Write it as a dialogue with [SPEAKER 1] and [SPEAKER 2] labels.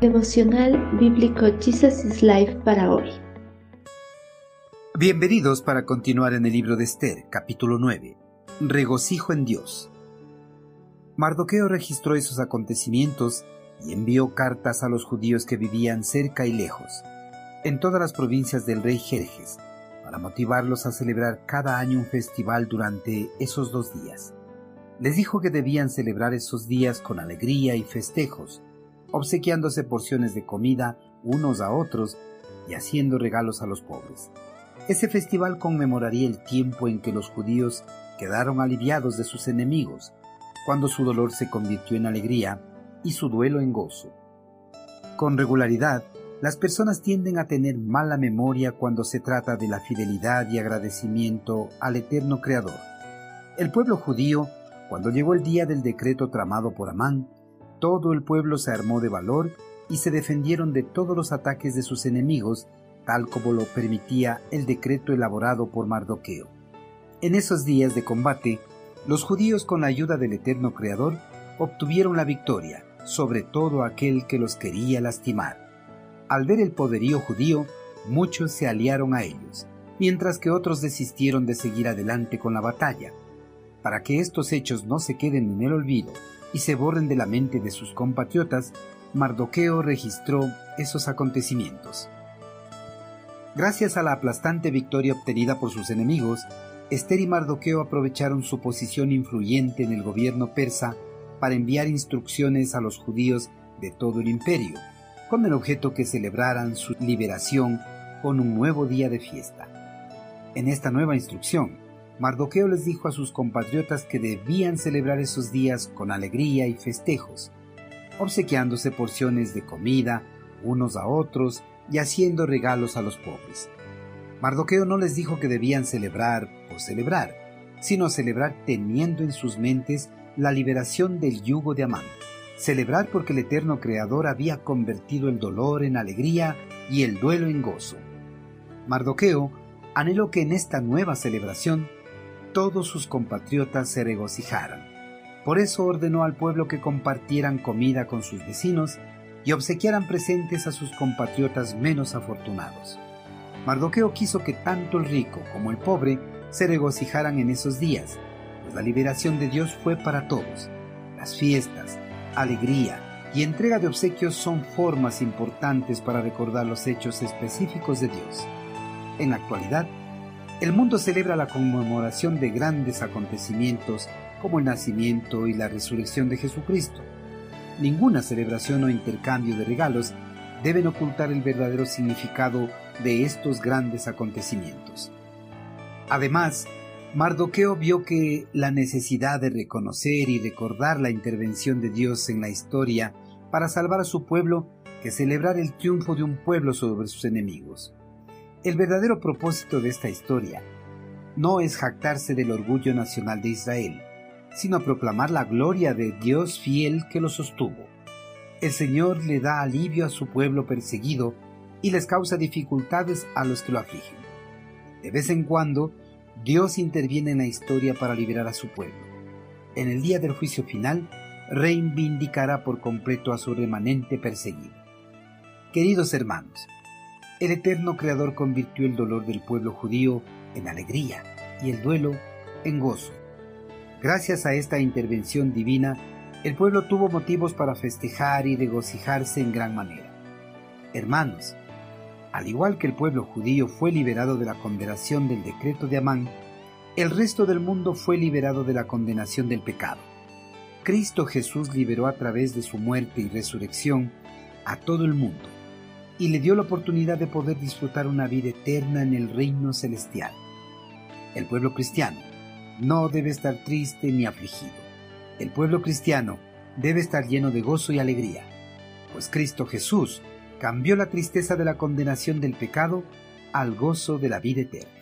[SPEAKER 1] Devocional Bíblico Jesus is Life para hoy.
[SPEAKER 2] Bienvenidos para continuar en el libro de Esther, capítulo 9. Regocijo en Dios. Mardoqueo registró esos acontecimientos y envió cartas a los judíos que vivían cerca y lejos, en todas las provincias del rey Jerjes, para motivarlos a celebrar cada año un festival durante esos dos días. Les dijo que debían celebrar esos días con alegría y festejos, obsequiándose porciones de comida unos a otros y haciendo regalos a los pobres. Ese festival conmemoraría el tiempo en que los judíos quedaron aliviados de sus enemigos, cuando su dolor se convirtió en alegría y su duelo en gozo. Con regularidad, las personas tienden a tener mala memoria cuando se trata de la fidelidad y agradecimiento al eterno Creador. El pueblo judío, cuando llegó el día del decreto tramado por Amán, todo el pueblo se armó de valor y se defendieron de todos los ataques de sus enemigos, tal como lo permitía el decreto elaborado por Mardoqueo. En esos días de combate, los judíos con la ayuda del eterno Creador obtuvieron la victoria sobre todo aquel que los quería lastimar. Al ver el poderío judío, muchos se aliaron a ellos, mientras que otros desistieron de seguir adelante con la batalla. Para que estos hechos no se queden en el olvido y se borren de la mente de sus compatriotas, Mardoqueo registró esos acontecimientos. Gracias a la aplastante victoria obtenida por sus enemigos, Esther y Mardoqueo aprovecharon su posición influyente en el gobierno persa para enviar instrucciones a los judíos de todo el imperio, con el objeto que celebraran su liberación con un nuevo día de fiesta. En esta nueva instrucción, Mardoqueo les dijo a sus compatriotas que debían celebrar esos días con alegría y festejos, obsequiándose porciones de comida unos a otros y haciendo regalos a los pobres. Mardoqueo no les dijo que debían celebrar por celebrar, sino celebrar teniendo en sus mentes la liberación del yugo de Amán, celebrar porque el eterno Creador había convertido el dolor en alegría y el duelo en gozo. Mardoqueo anheló que en esta nueva celebración todos sus compatriotas se regocijaran. Por eso ordenó al pueblo que compartieran comida con sus vecinos y obsequiaran presentes a sus compatriotas menos afortunados. Mardoqueo quiso que tanto el rico como el pobre se regocijaran en esos días, pues la liberación de Dios fue para todos. Las fiestas, alegría y entrega de obsequios son formas importantes para recordar los hechos específicos de Dios. En la actualidad, el mundo celebra la conmemoración de grandes acontecimientos como el nacimiento y la resurrección de Jesucristo. Ninguna celebración o intercambio de regalos deben ocultar el verdadero significado de estos grandes acontecimientos. Además, Mardoqueo vio que la necesidad de reconocer y recordar la intervención de Dios en la historia para salvar a su pueblo que celebrar el triunfo de un pueblo sobre sus enemigos. El verdadero propósito de esta historia no es jactarse del orgullo nacional de Israel, sino proclamar la gloria de Dios fiel que lo sostuvo. El Señor le da alivio a su pueblo perseguido y les causa dificultades a los que lo afligen. De vez en cuando, Dios interviene en la historia para liberar a su pueblo. En el día del juicio final, reivindicará por completo a su remanente perseguido. Queridos hermanos, el eterno Creador convirtió el dolor del pueblo judío en alegría y el duelo en gozo. Gracias a esta intervención divina, el pueblo tuvo motivos para festejar y regocijarse en gran manera. Hermanos, al igual que el pueblo judío fue liberado de la condenación del decreto de Amán, el resto del mundo fue liberado de la condenación del pecado. Cristo Jesús liberó a través de su muerte y resurrección a todo el mundo y le dio la oportunidad de poder disfrutar una vida eterna en el reino celestial. El pueblo cristiano no debe estar triste ni afligido. El pueblo cristiano debe estar lleno de gozo y alegría, pues Cristo Jesús cambió la tristeza de la condenación del pecado al gozo de la vida eterna.